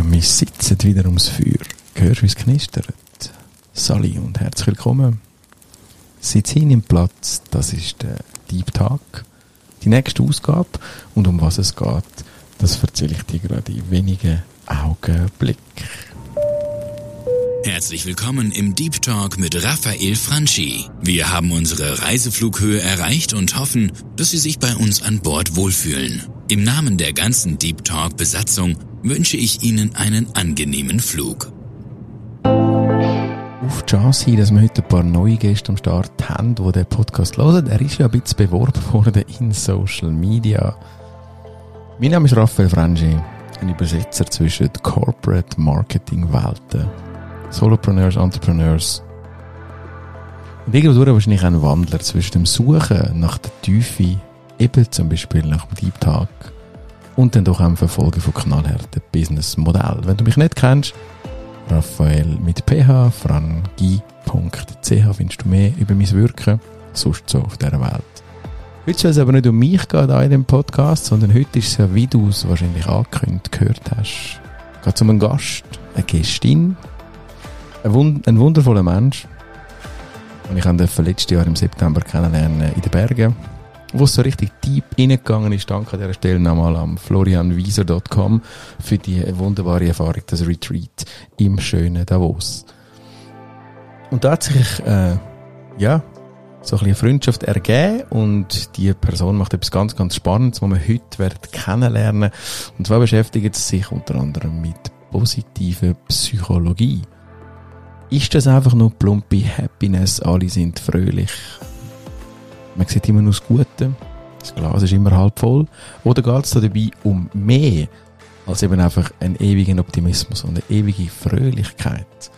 Ja, wir sitzen wieder ums Feuer. Hörst du, wie es knistert? Sally und herzlich willkommen. Sitz hin im Platz, das ist der Deep Talk. Die nächste Ausgabe und um was es geht, das erzähle ich dir gerade in wenigen Augenblicken. Herzlich willkommen im Deep Talk mit Raphael Franchi. Wir haben unsere Reiseflughöhe erreicht und hoffen, dass Sie sich bei uns an Bord wohlfühlen. Im Namen der ganzen Deep Talk Besatzung wünsche ich Ihnen einen angenehmen Flug. Auf die Chance hin, dass wir heute ein paar neue Gäste am Start haben, die den Podcast hören. Er ist ja ein bisschen beworben worden in Social Media. Mein Name ist Raphael Franchi, ein Übersetzer zwischen Corporate Marketing Welten Solopreneurs, Entrepreneurs. Und irgendwo wahrscheinlich ein Wandler zwischen dem Suchen nach der Tiefe, eben zum Beispiel nach dem Deep Talk, und dann doch auch Verfolgen von knallharten Business-Modell. Wenn du mich nicht kennst, Raphael mit ph, frangi.ch findest du mehr über mein Wirken, sonst so auf dieser Welt. Heute soll es aber nicht um mich gehen in dem Podcast, sondern heute ist es ja, wie du es wahrscheinlich angekündigt gehört hast, geht um einen Gast, eine Gästin, ein, wund ein wundervoller Mensch. Und ich durfte letztes Jahr im September kennenlernen in den Bergen. Wo es so richtig deep reingegangen ist, danke an dieser Stelle nochmal am florianwieser.com für die wunderbare Erfahrung, das Retreat im schönen Davos. Und da hat sich, äh, ja, so ein bisschen Freundschaft ergeben und die Person macht etwas ganz, ganz Spannendes, was wir heute werden kennenlernen. Und zwar beschäftigt sie sich unter anderem mit positiver Psychologie. Ist das einfach nur plumpe Happiness? Alle sind fröhlich. Man sieht immer nur das Gute. Das Glas ist immer halb voll. Oder geht es da dabei um mehr als eben einfach einen ewigen Optimismus und eine ewige Fröhlichkeit?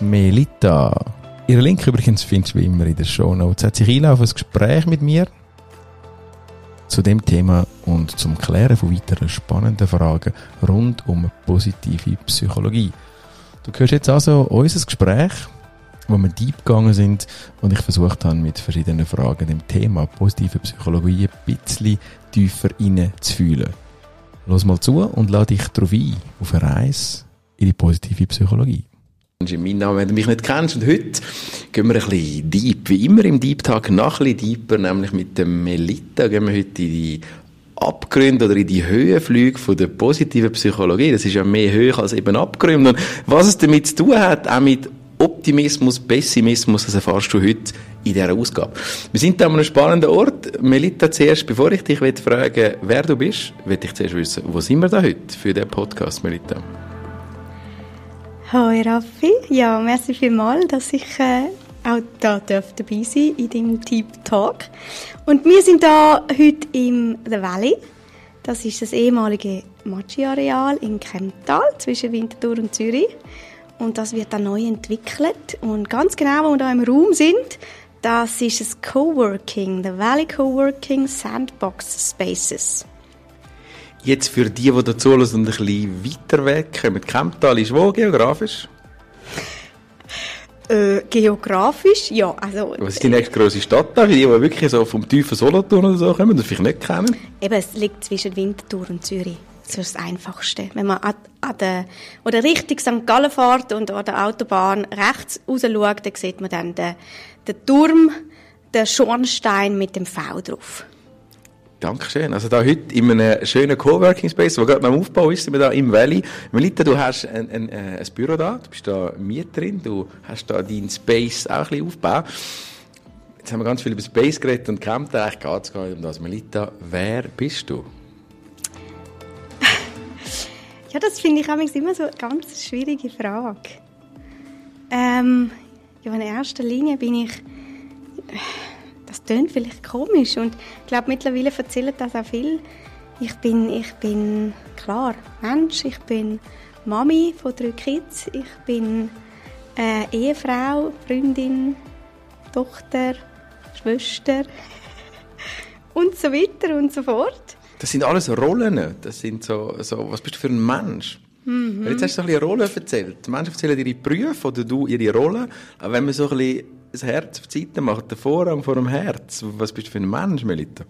Die Melita, ihre Link übrigens findest du wie immer in der Show Notes, hat sich einlaufen ein Gespräch mit mir zu dem Thema und zum Klären von weiteren spannenden Fragen rund um positive Psychologie. Du hörst jetzt also unser Gespräch, wo wir deep gegangen sind und ich versucht habe, mit verschiedenen Fragen dem Thema positive Psychologie ein bisschen tiefer fühlen. Los mal zu und lade dich darauf ein, auf eine Reise in die positive Psychologie. Mein Name, wenn du mich nicht kennst. Und heute gehen wir ein bisschen deep. Wie immer im Deep Tag noch ein bisschen deeper, nämlich mit dem Melita gehen wir heute in die Abgründe oder in die Höhenflüge von der positiven Psychologie. Das ist ja mehr hoch als eben Abgründe. Und was es damit zu tun hat, auch mit Optimismus, Pessimismus, das erfährst du heute in dieser Ausgabe. Wir sind an einem spannenden Ort. Melita, zuerst, bevor ich dich fragen wer du bist, möchte ich zuerst wissen, wo sind wir da heute für den Podcast, Melita? Hallo Raffi, ja, merci vielmals, dass ich äh, auch da darf dabei sein in dem Deep Talk. Und wir sind da heute im The Valley. Das ist das ehemalige Machi-Areal in Kemptal zwischen Winterthur und Zürich. Und das wird dann neu entwickelt. Und ganz genau, wo wir da im Raum sind, das ist das Coworking, The Valley Coworking Sandbox Spaces. Jetzt für die, die dazu und ein bisschen weiter weg kommen, Kemptal ist wo geografisch? Äh, geografisch, ja. Also, Was ist die nächste grosse Stadt da, die, die wirklich so vom tiefen Solothurn oder so kommen, das vielleicht nicht kennen? Eben, es liegt zwischen Winterthur und Zürich. Das ist das Einfachste. Wenn man an, der, oder Richtung St. Gallen fährt und an der Autobahn rechts raus schaut, dann sieht man dann den, den Turm, den Schornstein mit dem V drauf. Dankeschön. Also da heute in einem schönen Coworking Space, wo gerade am Aufbau ist, sind wir da im Valley. Melita, du hast ein, ein, äh, ein Büro da, du bist da Mieterin, du hast da deinen Space auch ein bisschen aufgebaut. Jetzt haben wir ganz viel über Space geredet und kämpft eigentlich geht es gar nicht um das. Melita, wer bist du? Ja, das finde ich immer so eine ganz schwierige Frage. Ähm, ja, in erster Linie bin ich das klingt vielleicht komisch und ich glaube, mittlerweile erzählen das auch viel. Ich bin, ich bin klar Mensch, ich bin Mami von drei Kids, ich bin äh, Ehefrau, Freundin, Tochter, Schwester und so weiter und so fort. Das sind alles Rollen. Das sind so, so was bist du für ein Mensch? Mhm. Jetzt hast du so ein bisschen Rollen erzählt. Die Menschen erzählen ihre Berufe oder du ihre Rollen. Aber wenn man so ein bisschen das Herz auf die Seite macht, den Vorrang vor dem Herz, was bist du für ein Mensch, Melita?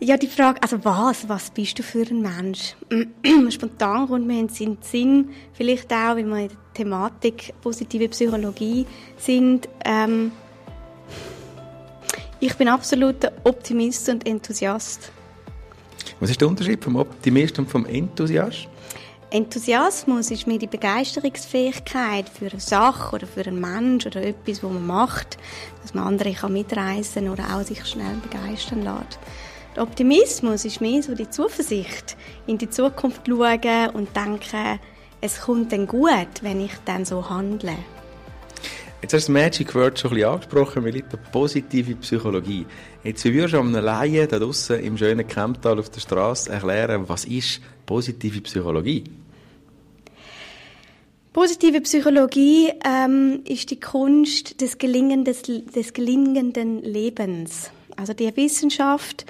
Ja, die Frage, also was, was bist du für ein Mensch? Spontan kommt mir in den Sinn, vielleicht auch, weil wir in der Thematik positive Psychologie sind. Ähm, ich bin absoluter Optimist und Enthusiast. Was ist der Unterschied vom Optimist und vom Enthusiast? Enthusiasmus ist mir die Begeisterungsfähigkeit für eine Sache oder für einen Mensch oder etwas, was man macht, dass man andere kann mitreißen oder auch sich schnell begeistern lässt. Der Optimismus ist mehr so die Zuversicht, in die Zukunft schauen und denken, es kommt dann gut, wenn ich dann so handle. Jetzt hast du das Magic Word schon ein bisschen angesprochen, Melita, positive Psychologie. Jetzt würdest du einem Laien da draussen im schönen Kemptal auf der Straße erklären, was ist positive Psychologie? Positive Psychologie ähm, ist die Kunst des, Gelingendes, des gelingenden Lebens. Also die Wissenschaft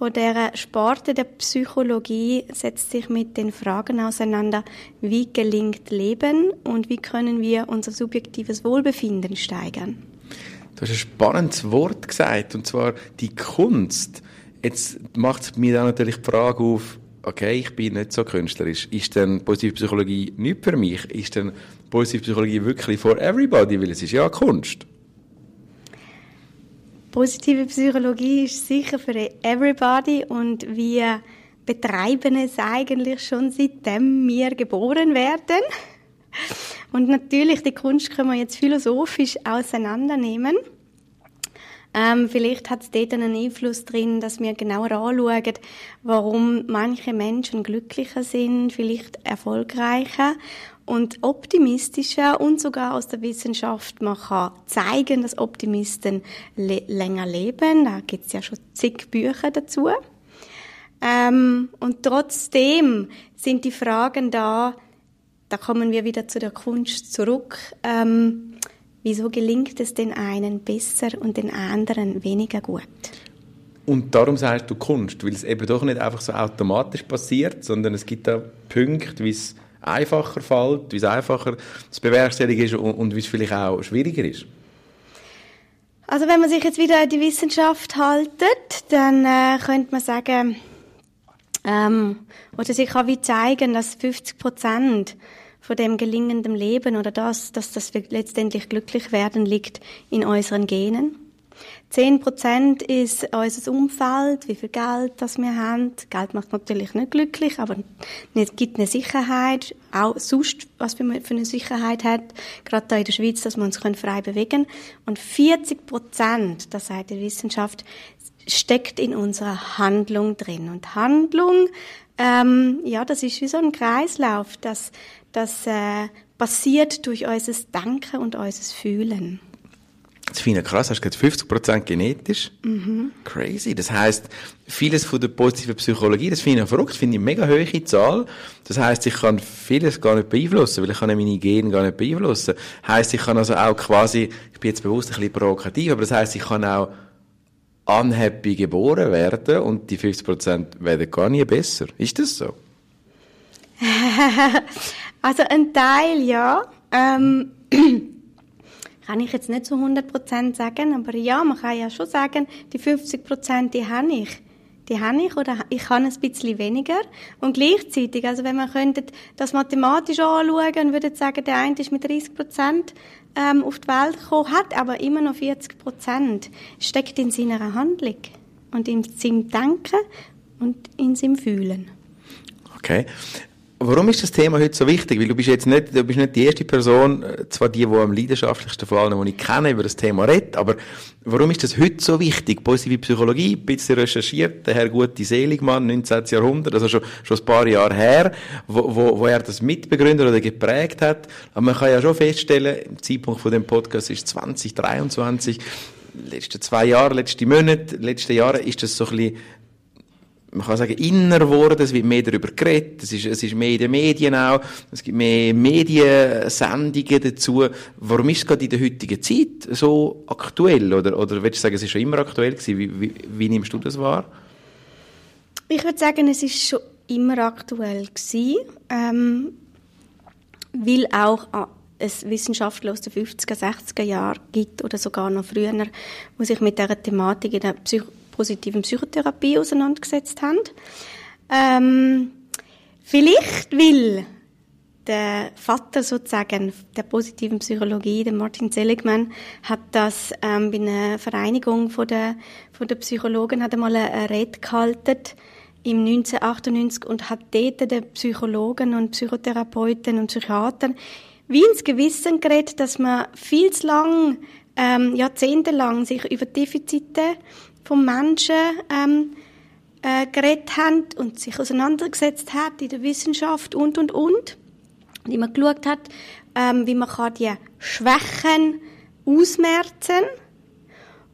von der Sparte der Psychologie setzt sich mit den Fragen auseinander, wie gelingt Leben und wie können wir unser subjektives Wohlbefinden steigern. Du hast ein spannendes Wort gesagt, und zwar die Kunst. Jetzt macht es mir dann natürlich die Frage auf, okay, ich bin nicht so künstlerisch. Ist denn positive Psychologie nicht für mich? Ist denn positive Psychologie wirklich for everybody? Weil es ist ja Kunst. Positive Psychologie ist sicher für everybody und wir betreiben es eigentlich schon seitdem wir geboren werden. Und natürlich, die Kunst können wir jetzt philosophisch auseinandernehmen. Ähm, vielleicht hat es dort einen Einfluss drin, dass wir genauer anschauen, warum manche Menschen glücklicher sind, vielleicht erfolgreicher und optimistischer und sogar aus der Wissenschaft man kann zeigen, dass Optimisten le länger leben. Da gibt es ja schon zig Bücher dazu. Ähm, und trotzdem sind die Fragen da, da kommen wir wieder zu der Kunst zurück. Ähm, Wieso gelingt es den einen besser und den anderen weniger gut? Und darum sagst du Kunst, weil es eben doch nicht einfach so automatisch passiert, sondern es gibt da Punkte, wie es einfacher fällt, wie es einfacher zu bewerkstelligen ist und, und wie es vielleicht auch schwieriger ist. Also wenn man sich jetzt wieder an die Wissenschaft haltet, dann äh, könnte man sagen, ähm, oder sich auch wie zeigen, dass 50 Prozent von dem gelingenden Leben oder das, dass das letztendlich glücklich werden, liegt in unseren Genen. Zehn Prozent ist unser Umfeld, wie viel Geld das wir haben. Geld macht natürlich nicht glücklich, aber es gibt eine Sicherheit, auch sonst, was man für eine Sicherheit hat, gerade da in der Schweiz, dass wir uns frei bewegen können. Und 40 Prozent, das sagt die Wissenschaft, steckt in unserer Handlung drin. Und Handlung, ähm, ja, das ist wie so ein Kreislauf, das das äh, passiert durch unser Denken und unser Fühlen. Das finde ich krass, hast du gesagt, 50% genetisch. Mhm. Crazy. Das heißt, vieles von der positiven Psychologie, das finde ich verrückt, finde ich eine mega hohe Zahl. Das heißt, ich kann vieles gar nicht beeinflussen, weil ich kann meine Gene gar nicht beeinflussen. Heißt, ich kann also auch quasi, ich bin jetzt bewusst ein bisschen provokativ, aber das heißt, ich kann auch unhappy geboren werden und die 50% werden gar nie besser. Ist das so? Also ein Teil, ja. Ähm, kann ich jetzt nicht zu 100% sagen, aber ja, man kann ja schon sagen, die 50% die habe ich. Die habe ich oder ich kann ein bisschen weniger. Und gleichzeitig, also wenn man könnte das mathematisch anschauen würde sagen, der eine ist mit 30% ähm, auf die Welt gekommen, hat aber immer noch 40% steckt in seiner Handlung und in seinem Denken und in seinem Fühlen. Okay. Warum ist das Thema heute so wichtig? Weil du bist jetzt nicht, du bist nicht die erste Person, äh, zwar die, die am leidenschaftlichsten von allen, die ich kenne, über das Thema redet, aber warum ist das heute so wichtig? Positive Psychologie, ein bisschen recherchiert, der Herr Gute Seligmann, 19. Jahrhundert, also schon, schon ein paar Jahre her, wo, wo, wo er das mitbegründet oder geprägt hat. Aber man kann ja schon feststellen, im Zeitpunkt von dem Podcast ist 2023, letzte zwei Jahre, letzte Monate, letzte Jahre ist das so ein bisschen man kann sagen, inner geworden, es wird mehr darüber geredet, es ist, es ist mehr in den Medien auch, es gibt mehr Mediensendungen dazu. Warum ist es gerade in der heutigen Zeit so aktuell? Oder, oder willst du sagen, es ist schon immer aktuell gewesen? Wie, wie, wie nimmst du das wahr? Ich würde sagen, es ist schon immer aktuell gewesen, ähm, weil auch ah, es Wissenschaftler aus den 50er, 60er Jahren gibt oder sogar noch früher, die sich mit dieser Thematik in der Psych positiven Psychotherapie auseinandergesetzt haben. Ähm, vielleicht will der Vater sozusagen der positiven Psychologie, der Martin Seligman, hat das ähm, bei einer Vereinigung von der, von der Psychologen hat einmal eine Rede gehalten im 1998 und hat dort den Psychologen und Psychotherapeuten und Psychiatern wie ins Gewissen geredet, dass man viel zu lang, ähm, jahrzehntelang sich über Defizite vom Menschen ähm, äh, geredet haben und sich auseinandergesetzt hat in der Wissenschaft und und und. Wie man geschaut hat, ähm, wie man kann die Schwächen ausmerzen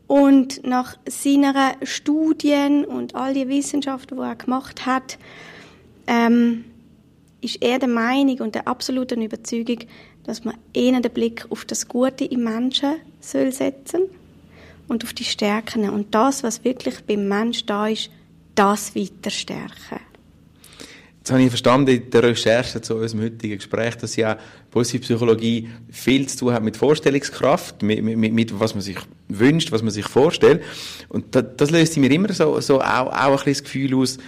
und nach seiner Studien und all die Wissenschaften, die er gemacht hat, ähm, ist er der Meinung und der absoluten Überzeugung, dass man eher den Blick auf das Gute im Menschen soll setzen und auf die Stärken und das, was wirklich beim Menschen da ist, das weiter stärken. Jetzt habe ich verstanden in der Recherche zu unserem heutigen Gespräch, dass ja positive Psychologie viel zu tun hat mit Vorstellungskraft, mit, mit, mit was man sich wünscht, was man sich vorstellt. Und das, das löst mir immer so, so auch, auch ein bisschen das Gefühl aus,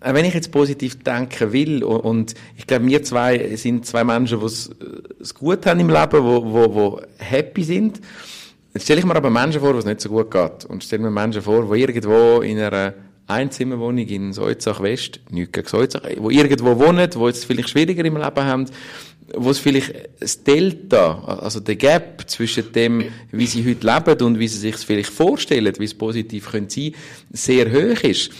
wenn ich jetzt positiv denken will, und ich glaube, wir zwei sind zwei Menschen, die es gut haben im Leben, wo, wo, wo happy sind. Jetzt stelle ich mir aber Menschen vor, wo es nicht so gut geht. Und stelle mir Menschen vor, die irgendwo in einer Einzimmerwohnung in Soizach West, nicht gegen Soizach, wo irgendwo wohnen, wo jetzt vielleicht schwieriger im Leben haben, wo es vielleicht das Delta, also der Gap zwischen dem, wie sie heute leben und wie sie sich es vielleicht vorstellen, wie es positiv könnte sein, sehr hoch ist.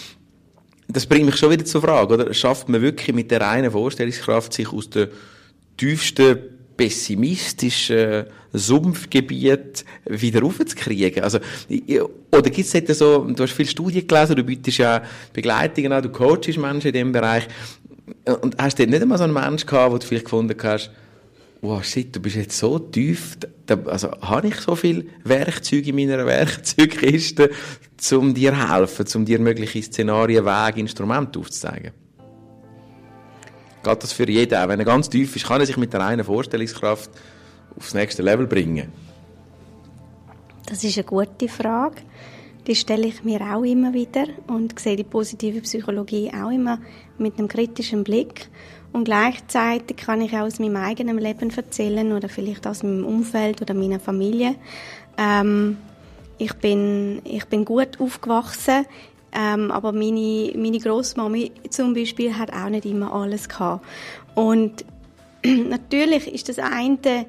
Das bringt mich schon wieder zur Frage, oder? Schafft man wirklich mit der reinen Vorstellungskraft sich aus der tiefsten pessimistischen Sumpfgebiet wieder aufzukriegen? Also, oder gibt es so, du hast viele Studien gelesen, du bietest ja Begleitungen an, du coachst Menschen in diesem Bereich. Und hast du nicht einmal so einen Menschen gehabt, wo du vielleicht gefunden hast, wow, shit, du bist jetzt so tief, also habe ich so viele Werkzeuge in meiner Werkzeugkiste, um dir helfen, um dir mögliche Szenarien, Wege, Instrumente aufzuzeigen? Geht das für jeden? Auch wenn er ganz tief ist, kann er sich mit der reinen Vorstellungskraft aufs nächste Level bringen? Das ist eine gute Frage. Die stelle ich mir auch immer wieder und sehe die positive Psychologie auch immer mit einem kritischen Blick. Und gleichzeitig kann ich auch aus meinem eigenen Leben erzählen oder vielleicht aus meinem Umfeld oder meiner Familie. Ähm, ich bin, ich bin gut aufgewachsen. Ähm, aber meine, meine Großmami zum Beispiel hat auch nicht immer alles gehabt. Und natürlich ist das eine,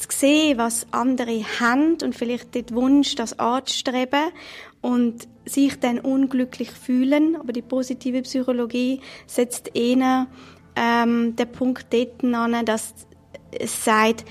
zu sehen, was andere haben und vielleicht den Wunsch, das anzustreben und sich dann unglücklich fühlen. Aber die positive Psychologie setzt eher ähm, den Punkt dort an, dass es sagt,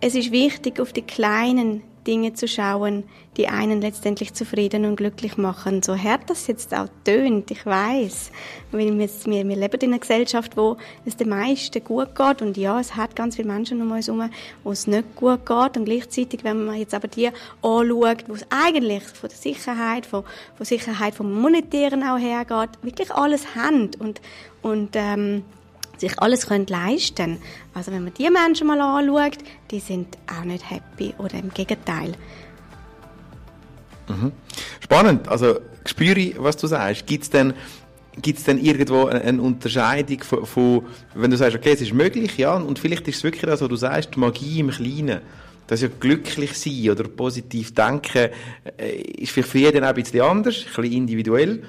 es ist wichtig, auf die kleinen Dinge zu schauen, die einen letztendlich zufrieden und glücklich machen. So hart das jetzt auch tönt, ich weiß, wir, wir, leben in einer Gesellschaft, wo es den meisten gut geht. Und ja, es hat ganz viele Menschen um uns herum, wo es nicht gut geht. Und gleichzeitig, wenn man jetzt aber die anschaut, wo es eigentlich von der Sicherheit, von, von Sicherheit vom Monetären auch hergeht, wirklich alles haben und, und ähm, sich alles können leisten Also wenn man die Menschen mal anschaut, die sind auch nicht happy oder im Gegenteil. Mhm. Spannend. Also spüre was du sagst. Gibt es denn Gibt denn irgendwo eine Unterscheidung von, von, wenn du sagst, okay, es ist möglich, ja, und vielleicht ist es wirklich das, was du sagst, Magie im Kleinen, dass ja glücklich sein oder positiv denken, äh, ist vielleicht für jeden auch ein bisschen anders, ein bisschen individuell.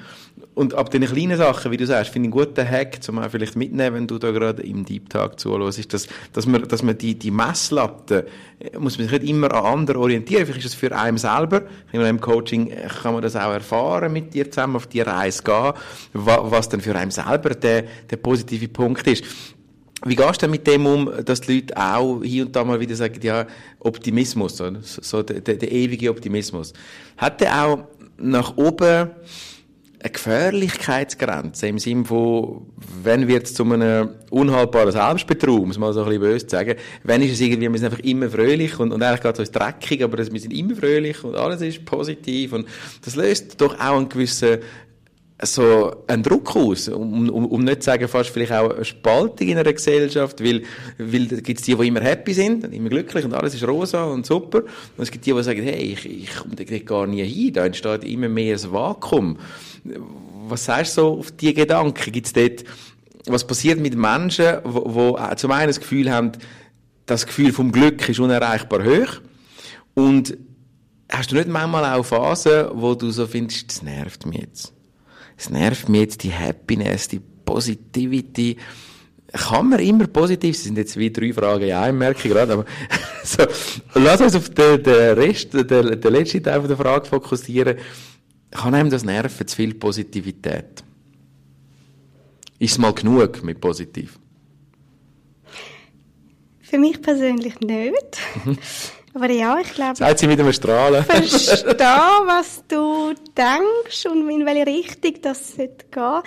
Und ab den kleinen Sachen, wie du sagst, finde ich einen guten Hack, zum auch vielleicht mitnehmen, wenn du da gerade im Deep Talk zuhörst, dass, dass man, dass man die, die Messlatte, äh, muss man sich nicht immer an anderen orientieren. Vielleicht ist das für einen selber. Einem Coaching äh, kann man das auch erfahren, mit dir zusammen auf die Reise gehen, was dann für einen selber der, der positive Punkt ist. Wie gehst du denn mit dem um, dass die Leute auch hier und da mal wieder sagen, ja, Optimismus, so, so der, der, der ewige Optimismus. Hat der auch nach oben eine Gefährlichkeitsgrenze im Sinne von, wenn wird es zu einem unhaltbaren Selbstbetrug, muss man so ein bisschen böse sagen, wenn ist es irgendwie, wir sind einfach immer fröhlich und, und eigentlich geht es uns dreckig, aber wir sind immer fröhlich und alles ist positiv und das löst doch auch einen gewissen so einen Druck aus, um, um, um nicht zu sagen, fast vielleicht auch eine Spaltung in einer Gesellschaft, weil, weil da gibt es die, die immer happy sind, immer glücklich und alles ist rosa und super. Und es gibt die, die sagen, hey, ich, ich komme da gar nie hin, da entsteht immer mehr ein Vakuum. Was sagst du so auf diese Gedanken? Gibt es dort, was passiert mit Menschen, die zum einen das Gefühl haben, das Gefühl vom Glück ist unerreichbar hoch und hast du nicht manchmal auch Phasen, wo du so findest, das nervt mich jetzt? Es nervt mich jetzt die Happiness, die Positivity. Kann man immer positiv, das sind jetzt wie drei Fragen ja, ich merke gerade, aber so, lass uns auf den, den Rest, den, den letzten Teil der Frage fokussieren. Kann einem das nerven, zu viel Positivität? Ist es mal genug mit positiv? Für mich persönlich nicht. Aber ja, ich glaube... Seid sie wieder mal strahlen. verstehe, was du denkst und in welche Richtung das sollte gehen.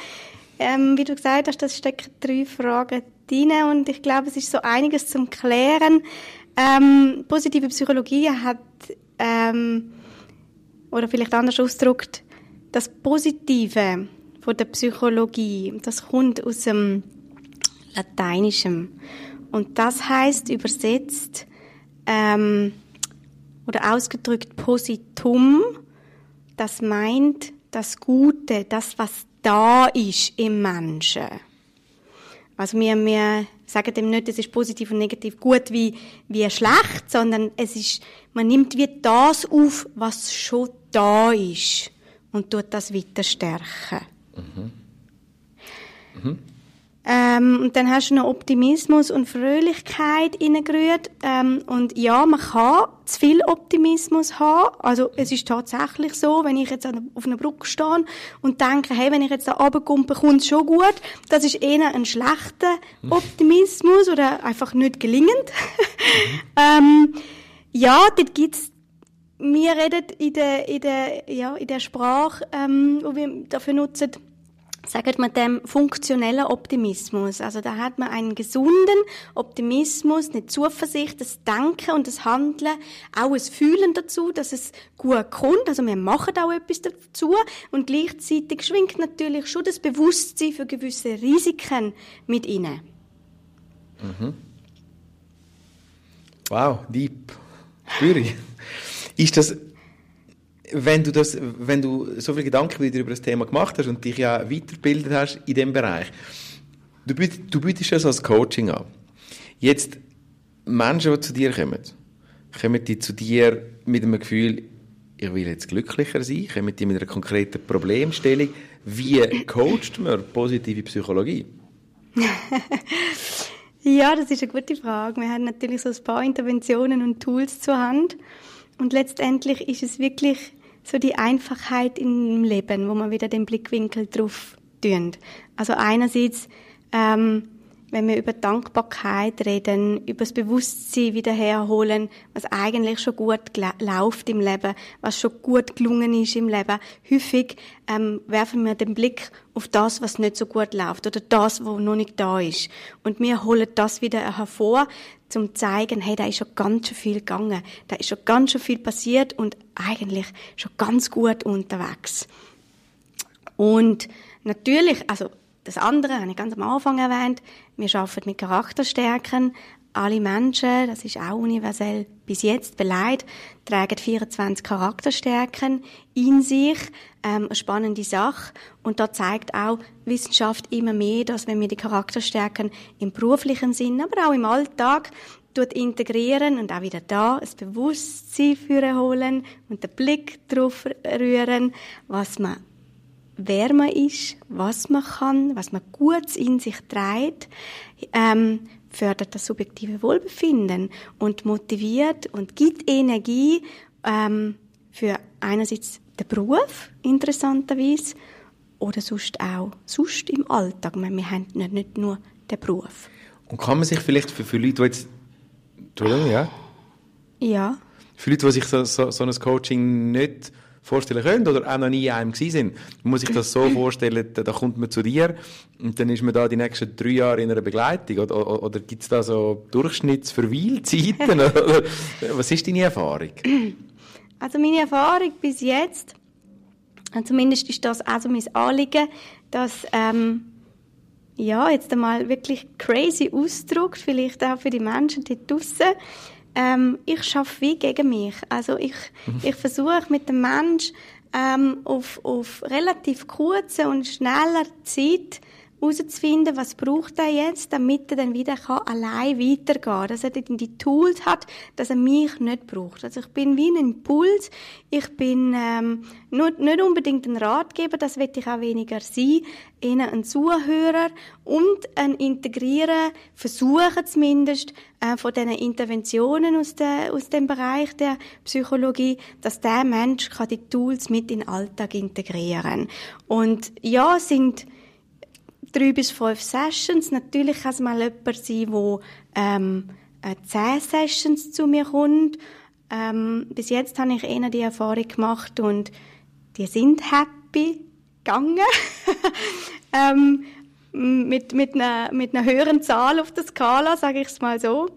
Ähm, wie du gesagt hast, das stecken drei Fragen drin und ich glaube, es ist so einiges zum Klären. Ähm, positive Psychologie hat, ähm, oder vielleicht anders ausgedrückt, das Positive von der Psychologie, das kommt aus dem Lateinischen. Und das heißt übersetzt, ähm, oder ausgedrückt Positum, das meint das Gute, das, was da ist im Menschen. Also wir, wir sagen dem nicht, es ist positiv und negativ gut wie, wie schlecht, sondern es ist, man nimmt wie das auf, was schon da ist und tut das weiter stärken. Mhm. Mhm. Ähm, und dann hast du noch Optimismus und Fröhlichkeit reingerührt. Ähm, und ja, man kann zu viel Optimismus haben. Also es ist tatsächlich so, wenn ich jetzt auf einer Brücke stehe und denke, hey, wenn ich jetzt da runterkomme, kommt es schon gut. Das ist eher ein schlechter Optimismus oder einfach nicht gelingend. ähm, ja, dort gibt's wir reden in der, in der, ja, in der Sprache, ähm, die wir dafür nutzen, sagt man dem funktionellen Optimismus. Also da hat man einen gesunden Optimismus, eine Zuversicht, das Denken und das Handeln, auch ein Fühlen dazu, dass es gut kommt. Also wir machen auch etwas dazu und gleichzeitig schwingt natürlich schon das Bewusstsein für gewisse Risiken mit inne. Mhm. Wow, deep. Spüre ich. Ist das wenn du das, wenn du so viele Gedanken wieder über das Thema gemacht hast und dich ja weitergebildet hast in dem Bereich, du, du bietest das als Coaching an. Jetzt, Menschen, die zu dir kommen, kommen die zu dir mit einem Gefühl, ich will jetzt glücklicher sein, kommen die mit einer konkreten Problemstellung. Wie coacht man positive Psychologie? ja, das ist eine gute Frage. Wir haben natürlich so ein paar Interventionen und Tools zur Hand. Und letztendlich ist es wirklich so die Einfachheit im Leben, wo man wieder den Blickwinkel drauf tun. Also einerseits, ähm, wenn wir über Dankbarkeit reden, über das Bewusstsein wieder herholen, was eigentlich schon gut läuft im Leben, was schon gut gelungen ist im Leben. Häufig ähm, werfen wir den Blick auf das, was nicht so gut läuft oder das, was noch nicht da ist. Und wir holen das wieder hervor, zum zeigen, hey, da ist schon ganz schön viel gegangen, da ist schon ganz schön viel passiert und eigentlich schon ganz gut unterwegs. Und natürlich, also das andere habe ich ganz am Anfang erwähnt, wir arbeiten mit Charakterstärken. Alle Menschen, das ist auch universell bis jetzt beleidigt, tragen 24 Charakterstärken in sich. Ähm, spannende Sache. Und da zeigt auch Wissenschaft immer mehr, dass wenn wir die Charakterstärken im beruflichen Sinn, aber auch im Alltag integrieren und auch wieder da ein Bewusstsein führen holen und den Blick drauf rühren, was man wer man ist, was man kann, was man gut in sich trägt, ähm, fördert das subjektive Wohlbefinden und motiviert und gibt Energie ähm, für einerseits den Beruf, interessanterweise, oder sonst auch sonst im Alltag. Meine, wir haben nicht, nicht nur den Beruf. Und kann man sich vielleicht für, für Leute, die jetzt... Entschuldigung, ja? Ja. Für Leute, die sich so, so, so ein Coaching nicht vorstellen können oder auch noch nie in einem gewesen sind. Man muss sich das so vorstellen, da kommt man zu dir und dann ist man da die nächsten drei Jahre in einer Begleitung oder, oder, oder gibt es da so Durchschnittsverweilzeiten? was ist deine Erfahrung? Also meine Erfahrung bis jetzt zumindest ist das also mein Anliegen, dass ähm, ja, jetzt einmal wirklich crazy ausdrückt, vielleicht auch für die Menschen dort draussen. Ähm, ich schaffe wie gegen mich. Also ich, mhm. ich versuche mit dem Mensch ähm, auf, auf relativ kurze und schneller Zeit herauszufinden, was braucht er jetzt, damit er dann wieder kann allein weitergehen kann. Dass er dann die Tools hat, dass er mich nicht braucht. Also ich bin wie ein Impuls. Ich bin ähm, nicht, nicht unbedingt ein Ratgeber, das will ich auch weniger sein. Ihnen ein Zuhörer und ein Integrieren, versuchen zumindest, äh, von diesen Interventionen aus, der, aus dem Bereich der Psychologie, dass der Mensch kann die Tools mit in den Alltag integrieren. Und ja, sind drei bis fünf Sessions. Natürlich kann es mal jemand sein, der ähm, äh, zehn Sessions zu mir kommt. Ähm, bis jetzt habe ich eher die Erfahrung gemacht und die sind happy gegangen. ähm, mit, mit, einer, mit einer höheren Zahl auf der Skala, sage ich es mal so.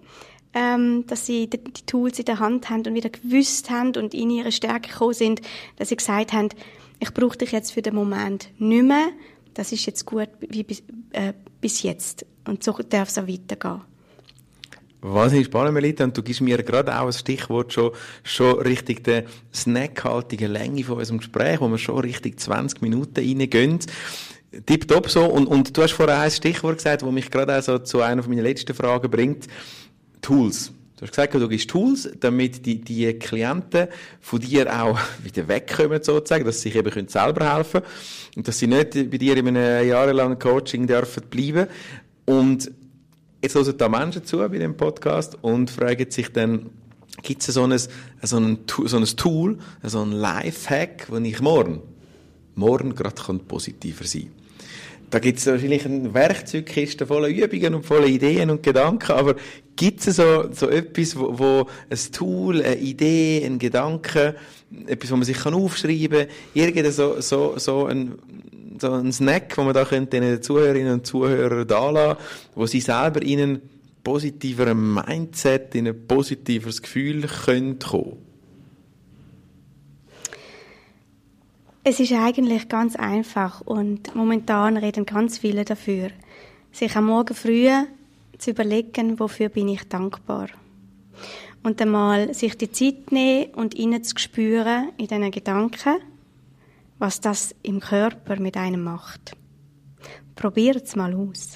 Ähm, dass sie die, die, Tools in der Hand haben und wieder gewusst haben und in ihre Stärke gekommen sind, dass sie gesagt haben, ich brauche dich jetzt für den Moment nicht mehr, das ist jetzt gut wie bis, äh, bis jetzt. Und so darf es auch weitergehen. Wahnsinnig spannend, Melita. Und du gibst mir gerade auch ein Stichwort schon, schon richtig der snackhaltige Länge von unserem Gespräch, wo wir schon richtig 20 Minuten reingehen. Tipptopp so. Und, und du hast vorher ein Stichwort gesagt, das mich gerade auch so zu einer meiner letzten Fragen bringt. Tools. Du hast gesagt, du gibst Tools, damit die, die Klienten von dir auch wieder wegkommen, sozusagen, dass sie sich eben selber helfen können und dass sie nicht bei dir in einem jahrelangen Coaching dürfen bleiben. Und jetzt hören da Menschen zu bei dem Podcast und fragen sich dann, gibt es so ein, so, ein, so ein Tool, so ein Lifehack, wo ich morgen, morgen gerade positiver sein kann? Da gibt es wahrscheinlich eine Werkzeugkiste voller Übungen und voller Ideen und Gedanken, aber gibt es so, so etwas, wo, wo ein Tool, eine Idee, ein Gedanke, etwas, wo man sich aufschreiben kann, irgendein so, so, so ein, so ein Snack, wo man da könnte den Zuhörerinnen und Zuhörern da lassen, wo sie selber in einen positiveren Mindset, in ein positiveres Gefühl können kommen Es ist eigentlich ganz einfach und momentan reden ganz viele dafür, sich am Morgen früh zu überlegen, wofür bin ich dankbar. Und einmal sich die Zeit nehmen und ihnen zu spüren in diesen Gedanken, was das im Körper mit einem macht. Probiert es mal aus.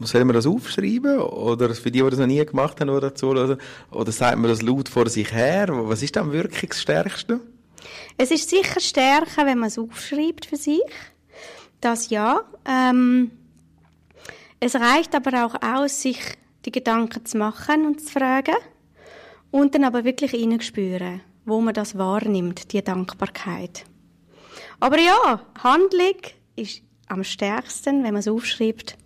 Sollen wir das aufschreiben? Oder für die, die das noch nie gemacht haben oder oder, sagt man das laut vor sich her? Was ist am wirkungsstärksten? Es ist sicher stärker, wenn man es aufschreibt für sich. Das ja. Ähm, es reicht aber auch aus, sich die Gedanken zu machen und zu fragen. Und dann aber wirklich hineinspüren, wo man das wahrnimmt, die Dankbarkeit. Aber ja, Handlung ist am stärksten, wenn man es aufschreibt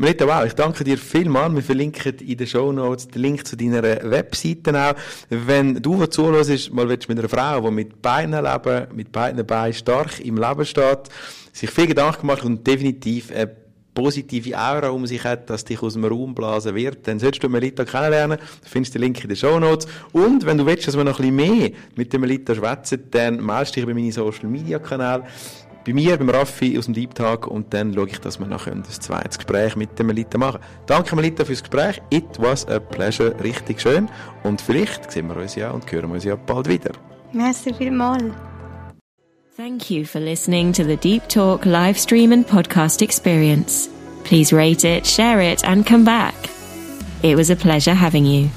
Melita, wow, ich danke dir vielmals. Wir verlinken in den Show Notes den Link zu deiner Webseite auch. Wenn du, der zuhörst, mal willst mit einer Frau, die mit beiden Leben, mit beiden Beinen stark im Leben steht, sich viel Gedanken macht und definitiv eine positive Aura um sich hat, dass dich aus dem Raum blasen wird, dann solltest du Melita kennenlernen. Du findest den Link in den Show Notes. Und wenn du willst, dass wir noch ein bisschen mehr mit dem Melita schwätzen, dann meldest dich bei meinen Social Media Kanälen bei mir, beim Raffi aus dem Deep Talk und dann schaue ich, dass wir nachher ein zweites Gespräch mit der Melita machen. Danke Melita fürs Gespräch. It was a pleasure. Richtig schön. Und vielleicht sehen wir uns ja und hören uns ja bald wieder. Merci vielmals. Thank you for listening to the Deep Talk live stream and podcast experience. Please rate it, share it, and come back. It was a pleasure having you.